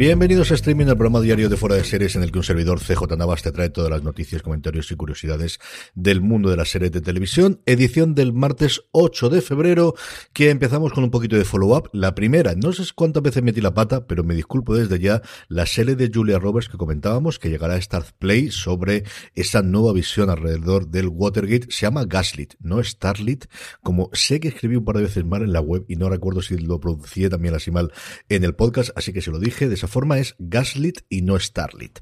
Bienvenidos a Streaming, el programa diario de Fuera de Series en el que un servidor CJ Navas te trae todas las noticias, comentarios y curiosidades del mundo de las series de televisión. Edición del martes 8 de febrero, que empezamos con un poquito de follow-up. La primera, no sé cuántas veces metí la pata, pero me disculpo desde ya, la serie de Julia Roberts que comentábamos, que llegará a Star Play sobre esa nueva visión alrededor del Watergate. Se llama Gaslit, no Starlit, como sé que escribí un par de veces mal en la web y no recuerdo si lo pronuncié también así mal en el podcast, así que se lo dije forma es Gaslit y no Starlit.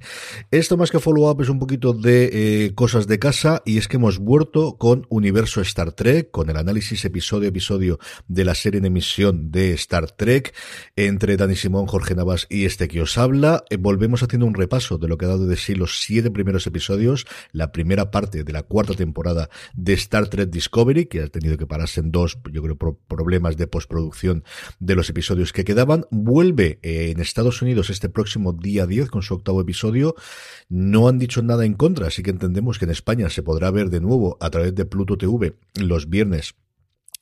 Esto más que follow-up es un poquito de eh, cosas de casa y es que hemos vuelto con Universo Star Trek, con el análisis episodio episodio de la serie en emisión de Star Trek, entre Dani Simón, Jorge Navas y este que os habla. Eh, volvemos haciendo un repaso de lo que ha dado de sí los siete primeros episodios, la primera parte de la cuarta temporada de Star Trek Discovery, que ha tenido que pararse en dos, yo creo, problemas de postproducción de los episodios que quedaban. Vuelve eh, en Estados Unidos este próximo día 10 con su octavo episodio. No han dicho nada en contra, así que entendemos que en España se podrá ver de nuevo a través de Pluto TV los viernes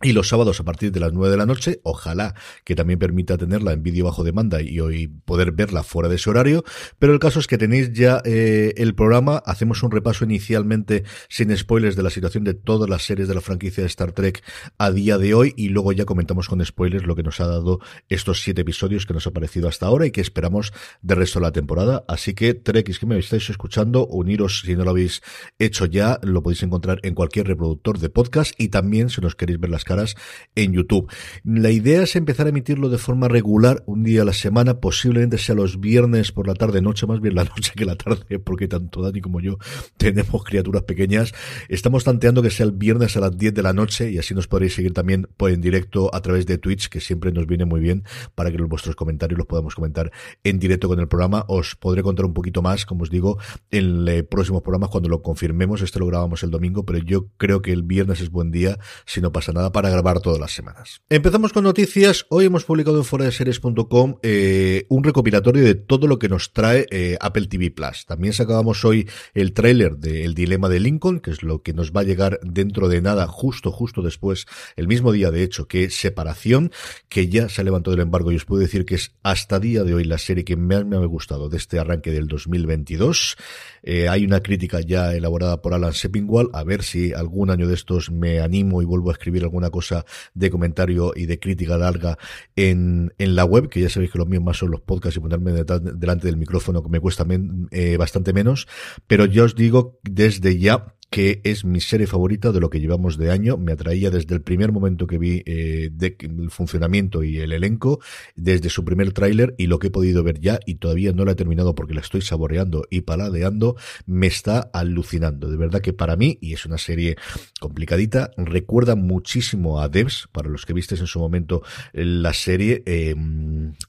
y los sábados a partir de las 9 de la noche, ojalá que también permita tenerla en vídeo bajo demanda y hoy poder verla fuera de ese horario, pero el caso es que tenéis ya eh, el programa, hacemos un repaso inicialmente sin spoilers de la situación de todas las series de la franquicia de Star Trek a día de hoy y luego ya comentamos con spoilers lo que nos ha dado estos siete episodios que nos ha parecido hasta ahora y que esperamos de resto de la temporada, así que Trek, es que me estáis escuchando, uniros si no lo habéis hecho ya, lo podéis encontrar en cualquier reproductor de podcast y también si nos queréis ver las caras en YouTube. La idea es empezar a emitirlo de forma regular, un día a la semana, posiblemente sea los viernes por la tarde, noche, más bien la noche que la tarde, porque tanto Dani como yo tenemos criaturas pequeñas. Estamos tanteando que sea el viernes a las 10 de la noche y así nos podréis seguir también pues, en directo a través de Twitch, que siempre nos viene muy bien para que vuestros comentarios los podamos comentar en directo con el programa. Os podré contar un poquito más, como os digo, en el próximo programa cuando lo confirmemos. Este lo grabamos el domingo, pero yo creo que el viernes es buen día, si no pasa nada, para grabar todas las semanas. Empezamos con noticias. Hoy hemos publicado en foradeseries.com eh, un recopilatorio de todo lo que nos trae eh, Apple TV Plus. También sacábamos hoy el tráiler de El Dilema de Lincoln, que es lo que nos va a llegar dentro de nada, justo, justo después, el mismo día de hecho, que Separación, que ya se ha levantado el embargo y os puedo decir que es hasta día de hoy la serie que más me ha gustado de este arranque del 2022. Eh, hay una crítica ya elaborada por Alan Seppingwall, a ver si algún año de estos me animo y vuelvo a escribir alguna cosa de comentario y de crítica larga en, en la web, que ya sabéis que lo mío más son los podcasts y ponerme delante del micrófono que me cuesta eh, bastante menos, pero yo os digo desde ya que es mi serie favorita de lo que llevamos de año. Me atraía desde el primer momento que vi eh, el funcionamiento y el elenco, desde su primer tráiler y lo que he podido ver ya y todavía no la he terminado porque la estoy saboreando y paladeando, me está alucinando. De verdad que para mí, y es una serie complicadita, recuerda muchísimo a Devs, para los que vistes en su momento la serie, eh,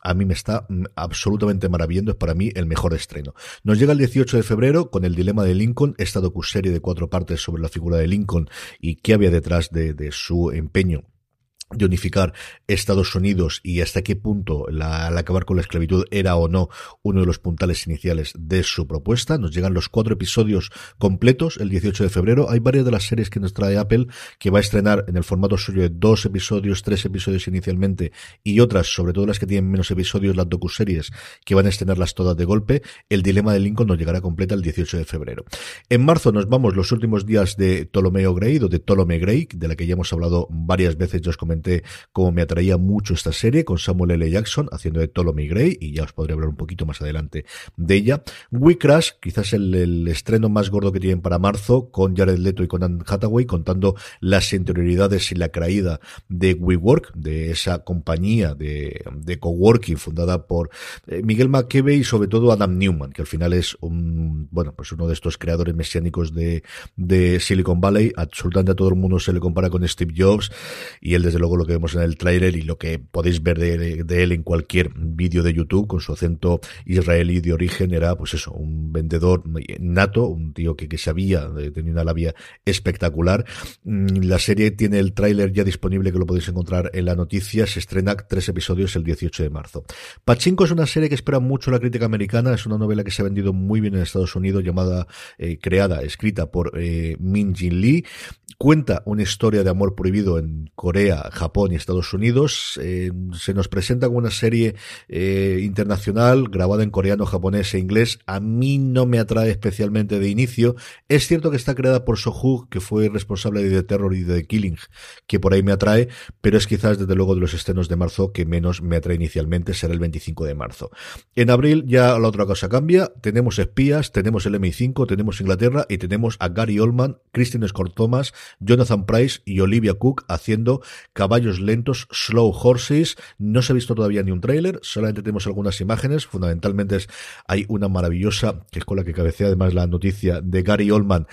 a mí me está absolutamente maravillando, es para mí el mejor estreno. Nos llega el 18 de febrero con el dilema de Lincoln, esta docuserie de cuatro partes sobre la figura de Lincoln y qué había detrás de, de su empeño de unificar Estados Unidos y hasta qué punto al acabar con la esclavitud era o no uno de los puntales iniciales de su propuesta. Nos llegan los cuatro episodios completos el 18 de febrero. Hay varias de las series que nos trae Apple que va a estrenar en el formato suyo de dos episodios, tres episodios inicialmente y otras, sobre todo las que tienen menos episodios, las docuseries, que van a estrenarlas todas de golpe. El dilema de Lincoln nos llegará completa el 18 de febrero. En marzo nos vamos los últimos días de Ptolomeo Gray o de Ptolemy Gray, de la que ya hemos hablado varias veces, yo os comenté como me atraía mucho esta serie con Samuel L. Jackson haciendo de Ptolemy Gray y ya os podré hablar un poquito más adelante de ella. We Crash, quizás el, estreno más gordo que tienen para marzo con Jared Leto y con Anne Hathaway contando las interioridades y la caída de WeWork, de esa compañía de, de coworking fundada por eh, Miguel McKeven y sobre todo Adam Newman, que al final es un, bueno, pues uno de estos creadores mesiánicos de, de Silicon Valley. Absolutamente a todo el mundo se le compara con Steve Jobs y él desde luego lo que vemos en el tráiler y lo que podéis ver de, él en cualquier vídeo de YouTube con su acento israelí de origen era pues eso, un vendedor nato, un tío que, que sabía, eh, tenía una labia espectacular. Mm, la serie tiene el tráiler ya disponible que lo podéis encontrar en la noticia, se estrena tres episodios el 18 de marzo. Pachinko es una serie que espera mucho la crítica americana, es una novela que se ha vendido muy bien en Estados Unidos, llamada, eh, creada, escrita por eh, Min Jin Lee, cuenta una historia de amor prohibido en Corea, Japón, y Estados Unidos. Eh, se nos presenta como una serie eh, internacional grabada en coreano, japonés e inglés. A mí no me atrae especialmente de inicio. Es cierto que está creada por Sohu, que fue responsable de The Terror y de The Killing, que por ahí me atrae, pero es quizás desde luego de los estrenos de marzo que menos me atrae inicialmente, será el 25 de marzo. En abril ya la otra cosa cambia. Tenemos espías, tenemos el MI5, tenemos Inglaterra y tenemos a Gary Oldman, Christine Scott Thomas, Jonathan Price y Olivia Cook haciendo caballos lentos, slow horses. No se ha visto todavía ni un tráiler, solamente tenemos algunas imágenes. Fundamentalmente hay una maravillosa, que es con la que cabecea además la noticia de Gary Oldman,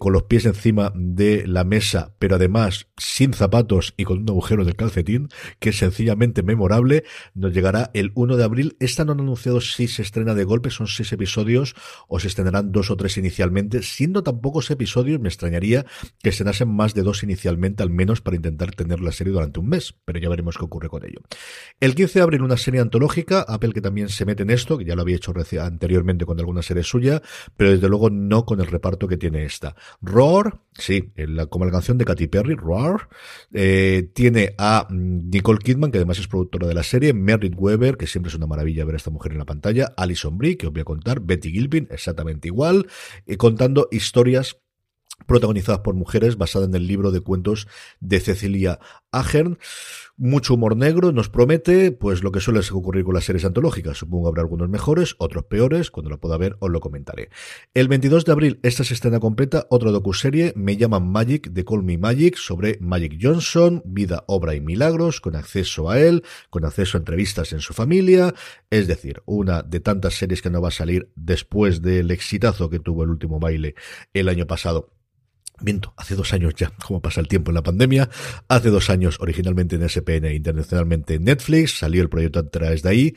con los pies encima de la mesa, pero además sin zapatos y con un agujero del calcetín, que es sencillamente memorable. Nos llegará el 1 de abril. Esta no han anunciado si se estrena de golpe, son seis episodios o se estrenarán dos o tres inicialmente. Siendo tan pocos episodios, me extrañaría que estrenasen más de dos inicialmente, al menos para intentar tener la durante un mes, pero ya veremos qué ocurre con ello. El 15 de abril una serie antológica, Apple que también se mete en esto, que ya lo había hecho anteriormente con alguna serie suya, pero desde luego no con el reparto que tiene esta. Roar, sí, como la canción de Katy Perry, Roar, eh, tiene a Nicole Kidman, que además es productora de la serie, Merritt Weber, que siempre es una maravilla ver a esta mujer en la pantalla, Alison Brie, que os voy a contar, Betty Gilpin, exactamente igual, y contando historias protagonizadas por mujeres, basada en el libro de cuentos de Cecilia Ahern. Mucho humor negro nos promete, pues lo que suele ocurrir con las series antológicas. Supongo habrá algunos mejores, otros peores. Cuando la pueda ver, os lo comentaré. El 22 de abril, esta se estrena completa, otra docuserie, Me llaman Magic, de Call Me Magic, sobre Magic Johnson, vida, obra y milagros, con acceso a él, con acceso a entrevistas en su familia. Es decir, una de tantas series que no va a salir después del exitazo que tuvo el último baile el año pasado Miento, hace dos años ya, como pasa el tiempo en la pandemia, hace dos años originalmente en SPN e internacionalmente en Netflix, salió el proyecto a través de ahí.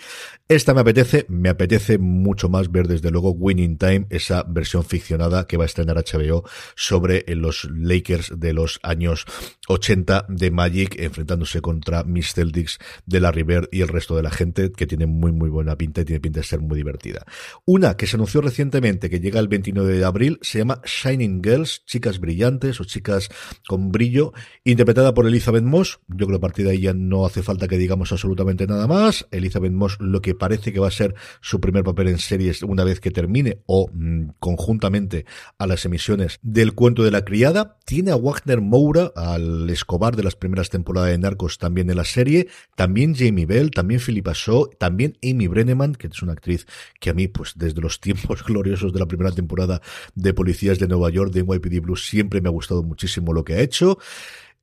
Esta me apetece, me apetece mucho más ver desde luego Winning Time, esa versión ficcionada que va a estrenar HBO sobre los Lakers de los años 80 de Magic, enfrentándose contra Miss Celtics de la River y el resto de la gente, que tiene muy muy buena pinta y tiene pinta de ser muy divertida. Una que se anunció recientemente, que llega el 29 de abril, se llama Shining Girls, chicas brillantes brillantes o chicas con brillo, interpretada por Elizabeth Moss. Yo creo que a partir de ahí ya no hace falta que digamos absolutamente nada más. Elizabeth Moss, lo que parece que va a ser su primer papel en series una vez que termine o mm, conjuntamente a las emisiones del cuento de la criada. Tiene a Wagner Moura, al Escobar de las primeras temporadas de Narcos también en la serie. También Jamie Bell, también Philippa Shaw, también Amy Brenneman, que es una actriz que a mí, pues desde los tiempos gloriosos de la primera temporada de Policías de Nueva York de NYPD Blues siempre me ha gustado muchísimo lo que ha hecho.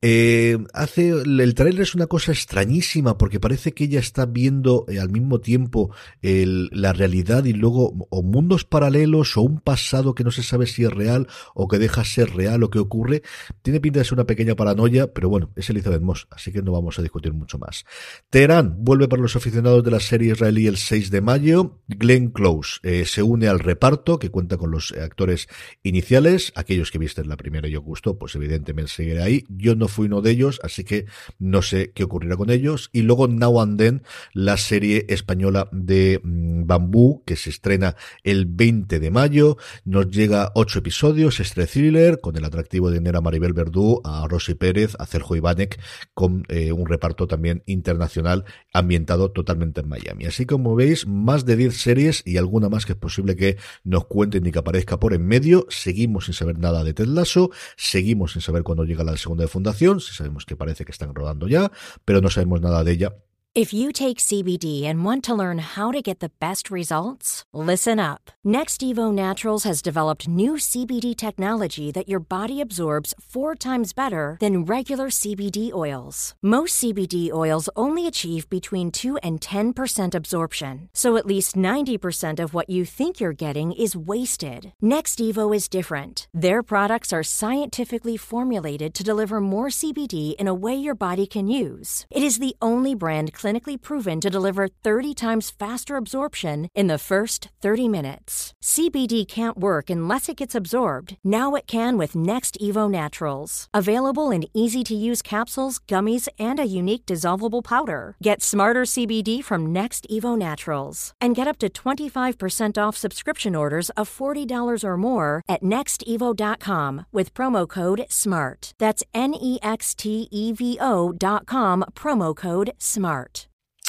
Eh, hace el trailer es una cosa extrañísima porque parece que ella está viendo eh, al mismo tiempo la realidad y luego o mundos paralelos o un pasado que no se sabe si es real o que deja ser real o que ocurre. Tiene pinta de ser una pequeña paranoia, pero bueno, es Elizabeth Moss, así que no vamos a discutir mucho más. Teherán vuelve para los aficionados de la serie israelí el 6 de mayo. Glenn Close eh, se une al reparto que cuenta con los actores iniciales, aquellos que visten la primera y os gustó, pues evidentemente seguiré ahí. Fue uno de ellos, así que no sé qué ocurrirá con ellos. Y luego Now and Then, la serie española de mm, Bambú, que se estrena el 20 de mayo, nos llega ocho episodios, este thriller, con el atractivo de Nera Maribel Verdú, a Rosy Pérez, a Sergio Ivanek, con eh, un reparto también internacional ambientado totalmente en Miami. Así como veis, más de 10 series y alguna más que es posible que nos cuenten ni que aparezca por en medio. Seguimos sin saber nada de Ted Lasso, seguimos sin saber cuándo llega la segunda de fundación, si sabemos que parece que están rodando ya, pero no sabemos nada de ella If you take CBD and want to learn how to get the best results, listen up. Next Evo Naturals has developed new CBD technology that your body absorbs four times better than regular CBD oils. Most CBD oils only achieve between 2 and 10% absorption, so at least 90% of what you think you're getting is wasted. Next Evo is different. Their products are scientifically formulated to deliver more CBD in a way your body can use. It is the only brand clinically proven to deliver 30 times faster absorption in the first 30 minutes. CBD can't work unless it gets absorbed. Now it can with Next Evo Naturals. Available in easy to use capsules, gummies, and a unique dissolvable powder. Get smarter CBD from Next Evo Naturals and get up to 25% off subscription orders of $40 or more at nextevo.com with promo code SMART. That's N E X T E V O.com, promo code SMART.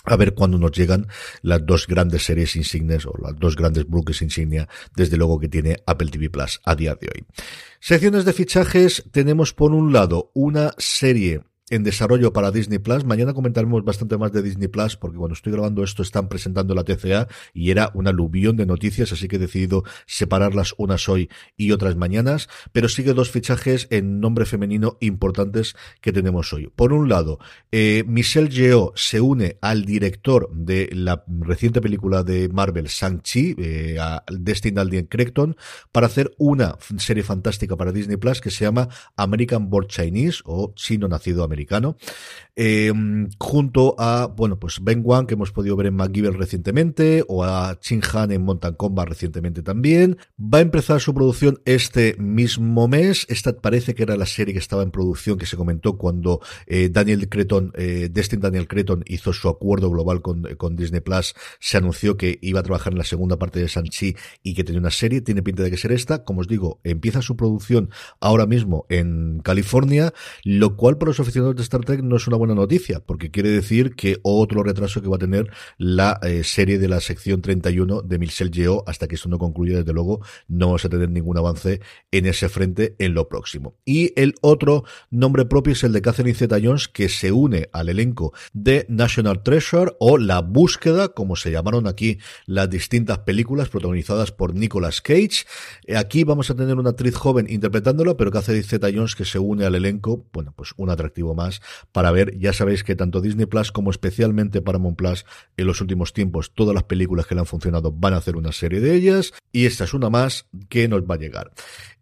A ver cuándo nos llegan las dos grandes series insignes o las dos grandes buques insignia, desde luego que tiene Apple TV Plus a día de hoy. Secciones de fichajes, tenemos por un lado una serie en desarrollo para Disney Plus. Mañana comentaremos bastante más de Disney Plus porque cuando estoy grabando esto están presentando la TCA y era un aluvión de noticias, así que he decidido separarlas unas hoy y otras mañanas, pero sigue dos fichajes en nombre femenino importantes que tenemos hoy. Por un lado, eh, Michelle Yeoh se une al director de la reciente película de Marvel, Shang-Chi, eh, a Destin Alden Creighton, para hacer una serie fantástica para Disney Plus que se llama American Born Chinese o Chino Nacido Americano eh, junto a, bueno, pues Ben Wang, que hemos podido ver en MacGyver recientemente, o a Chin Han en Mountain Combat recientemente también. Va a empezar su producción este mismo mes. Esta parece que era la serie que estaba en producción, que se comentó cuando eh, Daniel Creton, eh, Destin Daniel Creton hizo su acuerdo global con, con Disney Plus. Se anunció que iba a trabajar en la segunda parte de Sanchi y que tenía una serie. Tiene pinta de que ser esta. Como os digo, empieza su producción ahora mismo en California, lo cual por los aficionados de Star Trek no es una buena noticia, porque quiere decir que otro retraso que va a tener la eh, serie de la sección 31 de Michelle Yeoh, hasta que esto no concluya, desde luego, no vamos a tener ningún avance en ese frente en lo próximo. Y el otro nombre propio es el de Catherine Zeta-Jones, que se une al elenco de National Treasure, o La Búsqueda, como se llamaron aquí las distintas películas protagonizadas por Nicolas Cage. Aquí vamos a tener una actriz joven interpretándolo, pero Catherine Zeta-Jones que se une al elenco, bueno, pues un atractivo más para ver, ya sabéis que tanto Disney Plus como especialmente Paramount Plus en los últimos tiempos, todas las películas que le han funcionado van a hacer una serie de ellas y esta es una más que nos va a llegar.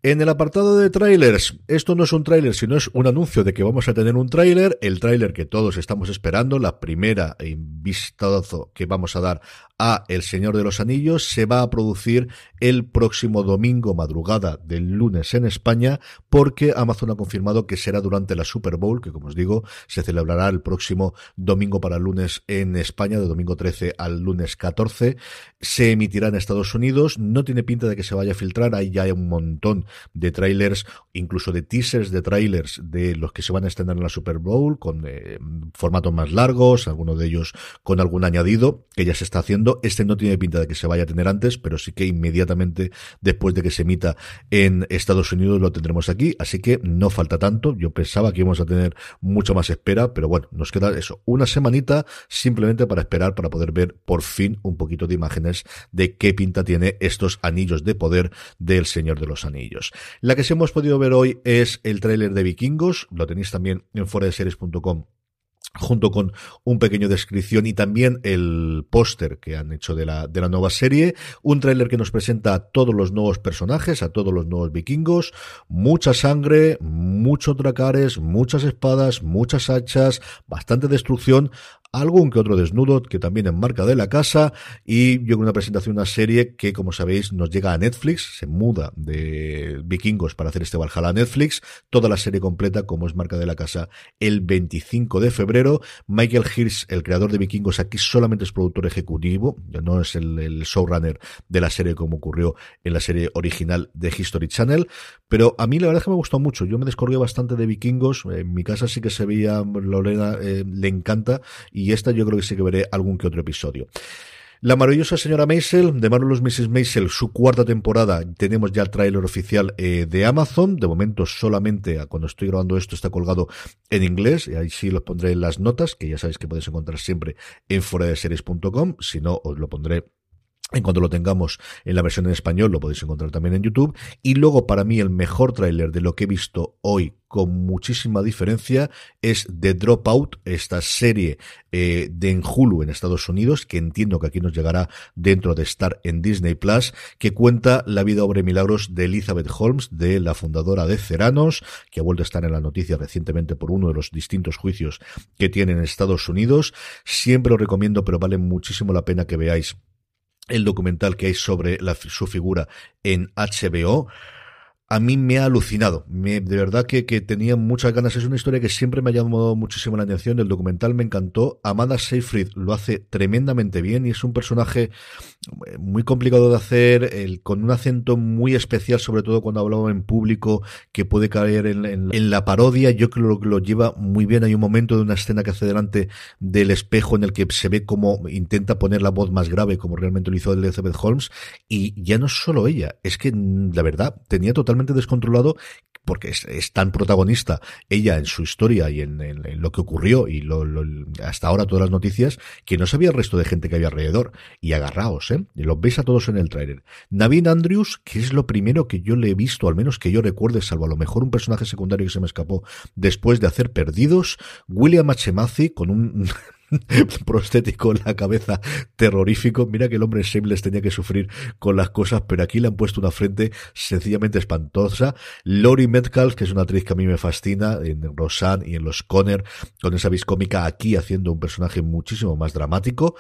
En el apartado de trailers, esto no es un trailer, sino es un anuncio de que vamos a tener un trailer, el trailer que todos estamos esperando, la primera vistazo que vamos a dar a El Señor de los Anillos, se va a producir el próximo domingo madrugada del lunes en España, porque Amazon ha confirmado que será durante la Super Bowl, como os digo, se celebrará el próximo domingo para lunes en España, de domingo 13 al lunes 14, se emitirá en Estados Unidos, no tiene pinta de que se vaya a filtrar, ahí ya hay un montón de trailers, incluso de teasers de trailers de los que se van a estrenar en la Super Bowl, con eh, formatos más largos, algunos de ellos con algún añadido que ya se está haciendo. Este no tiene pinta de que se vaya a tener antes, pero sí que inmediatamente después de que se emita en Estados Unidos lo tendremos aquí, así que no falta tanto. Yo pensaba que íbamos a tener mucho más espera, pero bueno, nos queda eso, una semanita simplemente para esperar para poder ver por fin un poquito de imágenes de qué pinta tiene estos anillos de poder del Señor de los Anillos. La que sí hemos podido ver hoy es el tráiler de Vikingos, lo tenéis también en foradeseries.com junto con un pequeño descripción y también el póster que han hecho de la, de la nueva serie, un tráiler que nos presenta a todos los nuevos personajes, a todos los nuevos vikingos, mucha sangre, muchos dracares, muchas espadas, muchas hachas, bastante destrucción, algún que otro desnudo que también enmarca de la casa y yo una presentación una serie que como sabéis nos llega a Netflix, se muda de vikingos para hacer este Valhalla a Netflix, toda la serie completa como es marca de la casa el 25 de febrero. Michael Hirsch, el creador de vikingos, aquí solamente es productor ejecutivo, no es el, showrunner de la serie como ocurrió en la serie original de History Channel, pero a mí la verdad es que me gustó mucho, yo me descorgué bastante de vikingos, en mi casa sí que se veía, Lorena eh, le encanta esta yo creo que sí que veré algún que otro episodio. La maravillosa señora Maisel, de Marvelous Mrs. Maisel, su cuarta temporada, tenemos ya el tráiler oficial eh, de Amazon, de momento solamente cuando estoy grabando esto está colgado en inglés, y ahí sí los pondré en las notas, que ya sabéis que podéis encontrar siempre en foradeseries.com, si no os lo pondré en cuanto lo tengamos en la versión en español, lo podéis encontrar también en YouTube. Y luego, para mí, el mejor tráiler de lo que he visto hoy con muchísima diferencia es The Dropout, esta serie eh, de en Hulu en Estados Unidos, que entiendo que aquí nos llegará dentro de estar en Disney Plus, que cuenta la vida, obra milagros de Elizabeth Holmes, de la fundadora de Ceranos, que ha vuelto a estar en la noticia recientemente por uno de los distintos juicios que tiene en Estados Unidos. Siempre os recomiendo, pero vale muchísimo la pena que veáis el documental que hay sobre la, su figura en HBO a mí me ha alucinado. Me, de verdad que, que, tenía muchas ganas. Es una historia que siempre me ha llamado muchísimo la atención. El documental me encantó. Amanda Seyfried lo hace tremendamente bien y es un personaje muy complicado de hacer, con un acento muy especial, sobre todo cuando hablaba en público, que puede caer en, en, la parodia. Yo creo que lo, lleva muy bien. Hay un momento de una escena que hace delante del espejo en el que se ve como intenta poner la voz más grave, como realmente lo hizo Elizabeth Holmes. Y ya no solo ella, es que la verdad tenía totalmente descontrolado porque es, tan protagonista ella en su historia y en, lo que ocurrió y hasta ahora todas las noticias, que no sabía el resto de gente que había alrededor. Y agarraos, ¿eh? Los veis a todos en el tráiler. Navin Andrews, que es lo primero que yo le he visto, al menos que yo recuerde, salvo a lo mejor un personaje secundario que se me escapó después de hacer Perdidos. William H. Con un prostético en la cabeza terrorífico. Mira que el hombre Shameless tenía que sufrir con las cosas, pero aquí le han puesto una frente sencillamente espantosa. Lori Metcalf, que es una actriz que a mí me fascina, en Roseanne y en Los Conner, con esa vis cómica aquí haciendo un personaje muchísimo más dramático.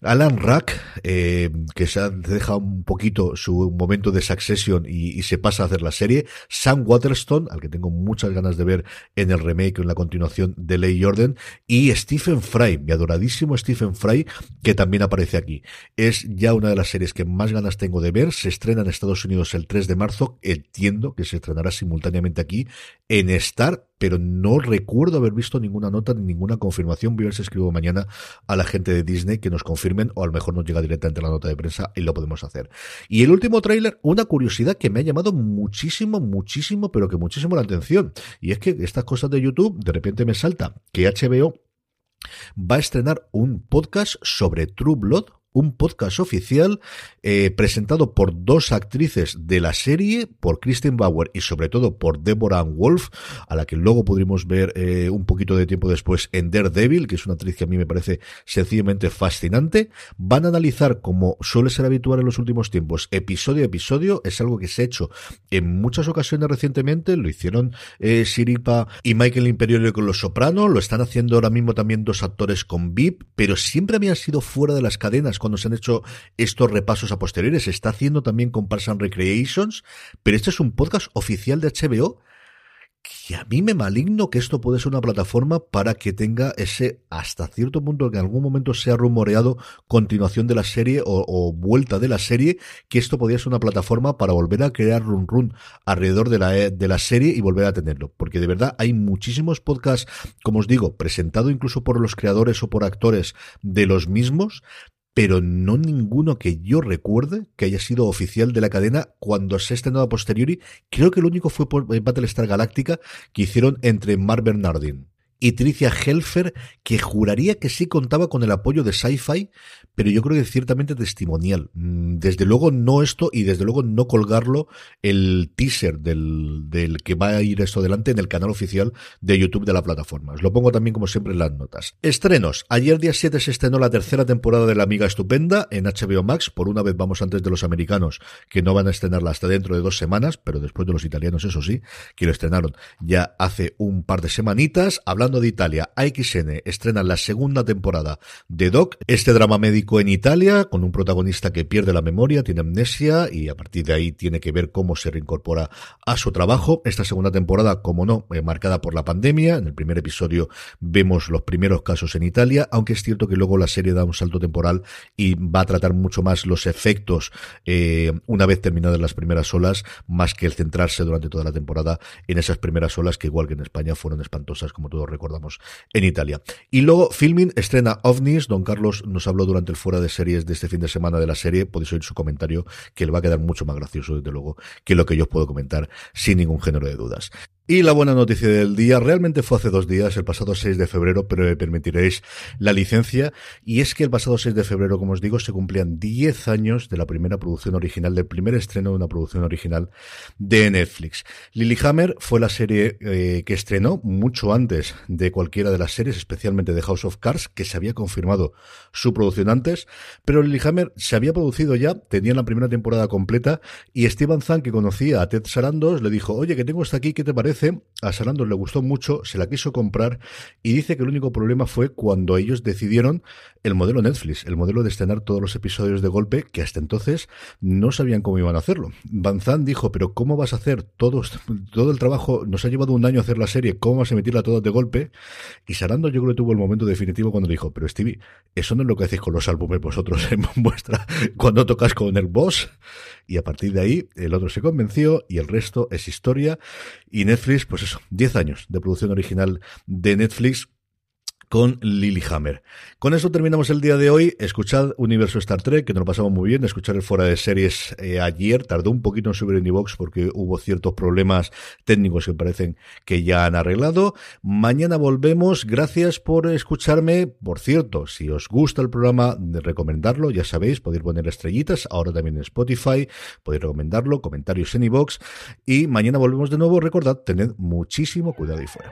Alan Rack, eh, que se ha dejado un poquito su momento de Succession y, y, se pasa a hacer la serie. Sam Waterstone, al que tengo muchas ganas de ver en el remake o en la continuación de Ley Jordan. Y Stephen Fry, adoradísimo Stephen Fry, que también aparece aquí. Es ya una de las series que más ganas tengo de ver. Se estrena en Estados Unidos el 3 de marzo. Entiendo que se estrenará simultáneamente aquí en Star, pero no recuerdo haber visto ninguna nota ni ninguna confirmación. Voy a ver si escribo mañana a la gente de Disney que nos confirmen o a lo mejor nos llega directamente la nota de prensa y lo podemos hacer. Y el último tráiler, una curiosidad que me ha llamado muchísimo, muchísimo, pero que muchísimo la atención. Y es que estas cosas de YouTube, de repente me salta que HBO va a estrenar un podcast sobre True Blood, un podcast oficial eh, presentado por dos actrices de la serie, por Kristen Bauer y sobre todo por Deborah Wolf, a la que luego podremos ver eh, un poquito de tiempo después en Daredevil, que es una actriz que a mí me parece sencillamente fascinante. Van a analizar, como suele ser habitual en los últimos tiempos, episodio a episodio. Es algo que se ha hecho en muchas ocasiones recientemente. Lo hicieron eh, Siripa y Michael Imperioli con Los Sopranos. Lo están haciendo ahora mismo también dos actores con VIP, pero siempre habían sido fuera de las cadenas cuando se han hecho estos repasos a posteriores. Se está haciendo también con Parks Recreations, pero este es un podcast oficial de HBO que a mí me maligno que esto puede ser una plataforma para que tenga ese, hasta cierto punto, que en algún momento sea rumoreado continuación de la serie o, vuelta de la serie, que esto podría ser una plataforma para volver a crear run run alrededor de la, de la serie y volver a tenerlo. Porque de verdad hay muchísimos podcasts, como os digo, presentado incluso por los creadores o por actores de los mismos, pero no ninguno que yo recuerde que haya sido oficial de la cadena cuando se ha estrenado a posteriori. Creo que el único fue por Battlestar Galáctica que hicieron entre Mark Bernardin y Tricia Helfer, que juraría que sí contaba con el apoyo de Sci-Fi, pero yo creo que ciertamente testimonial. Mm, desde luego no esto y desde luego no colgarlo el teaser del, del que va a ir esto adelante en el canal oficial de YouTube de la plataforma. Os lo pongo también como siempre en las notas. Estrenos. Ayer día 7 se estrenó la tercera temporada de La Amiga Estupenda en HBO Max. Por una vez vamos antes de los americanos que no van a estrenarla hasta dentro de dos semanas, pero después de los italianos eso sí, que lo estrenaron ya hace un par de semanitas. Hablando de Italia, AXN estrena la segunda temporada de Doc, este drama médico en Italia, con un protagonista que pierde la memoria, tiene amnesia y a partir de ahí tiene que ver cómo se reincorpora a su trabajo. Esta segunda temporada, como no, eh, marcada por la pandemia. En el primer episodio vemos los primeros casos en Italia, aunque es cierto que luego la serie da un salto temporal y va a tratar mucho más los efectos eh, una vez terminadas las primeras olas, más que el centrarse durante toda la temporada en esas primeras olas que igual que en España fueron espantosas, como todos recordamos, en Italia. Y luego Filming estrena OVNIs. Don Carlos nos habló durante el fuera de series de este fin de semana de la serie. Podéis oír su comentario, que le va a quedar mucho más gracioso, desde luego, que lo que yo os puedo comentar sin ningún género de dudas. Y la buena noticia del día, realmente fue hace dos días, el pasado 6 de febrero, pero me permitiréis la licencia, y es que el pasado 6 de febrero, como os digo, se cumplían 10 años de la primera producción original, del primer estreno de una producción original de Netflix. Lilyhammer fue la serie eh, que estrenó mucho antes de cualquiera de las series, especialmente de House of Cards, que se había confirmado su producción antes, pero Lilyhammer se había producido ya, tenía la primera temporada completa, y Steven Zahn, que conocía a Ted Sarandos, le dijo, oye, que tengo hasta aquí, ¿qué te parece? a Sarandos le gustó mucho, se la quiso comprar y dice que el único problema fue cuando ellos decidieron el modelo Netflix, el modelo de estrenar todos los episodios de golpe, que hasta entonces no sabían cómo iban a hacerlo. Van dijo, pero ¿cómo vas a hacer todo, el trabajo? Nos ha llevado un año hacer la serie, ¿cómo vas a emitirla todas de golpe? Y Sarando yo creo que tuvo el momento definitivo cuando dijo, pero Stevie, eso no es lo que hacéis con los álbumes vosotros en vuestra, cuando tocas con el boss. Y a partir de ahí, el otro se convenció y el resto es historia. Y Netflix, pues eso, 10 años de producción original de Netflix con Lilyhammer. Con eso terminamos el día de hoy. Escuchad Universo Star Trek, que nos lo pasamos muy bien. Escuchar el fuera de series eh, ayer. Tardó un poquito en subir en iVox porque hubo ciertos problemas técnicos que parecen que ya han arreglado. Mañana volvemos. Gracias por escucharme. Por cierto, si os gusta el programa, recomendarlo, ya sabéis, podéis poner estrellitas. Ahora también en Spotify. Podéis recomendarlo. Comentarios en iVox. Y mañana volvemos de nuevo. Recordad, tened muchísimo cuidado ahí fuera.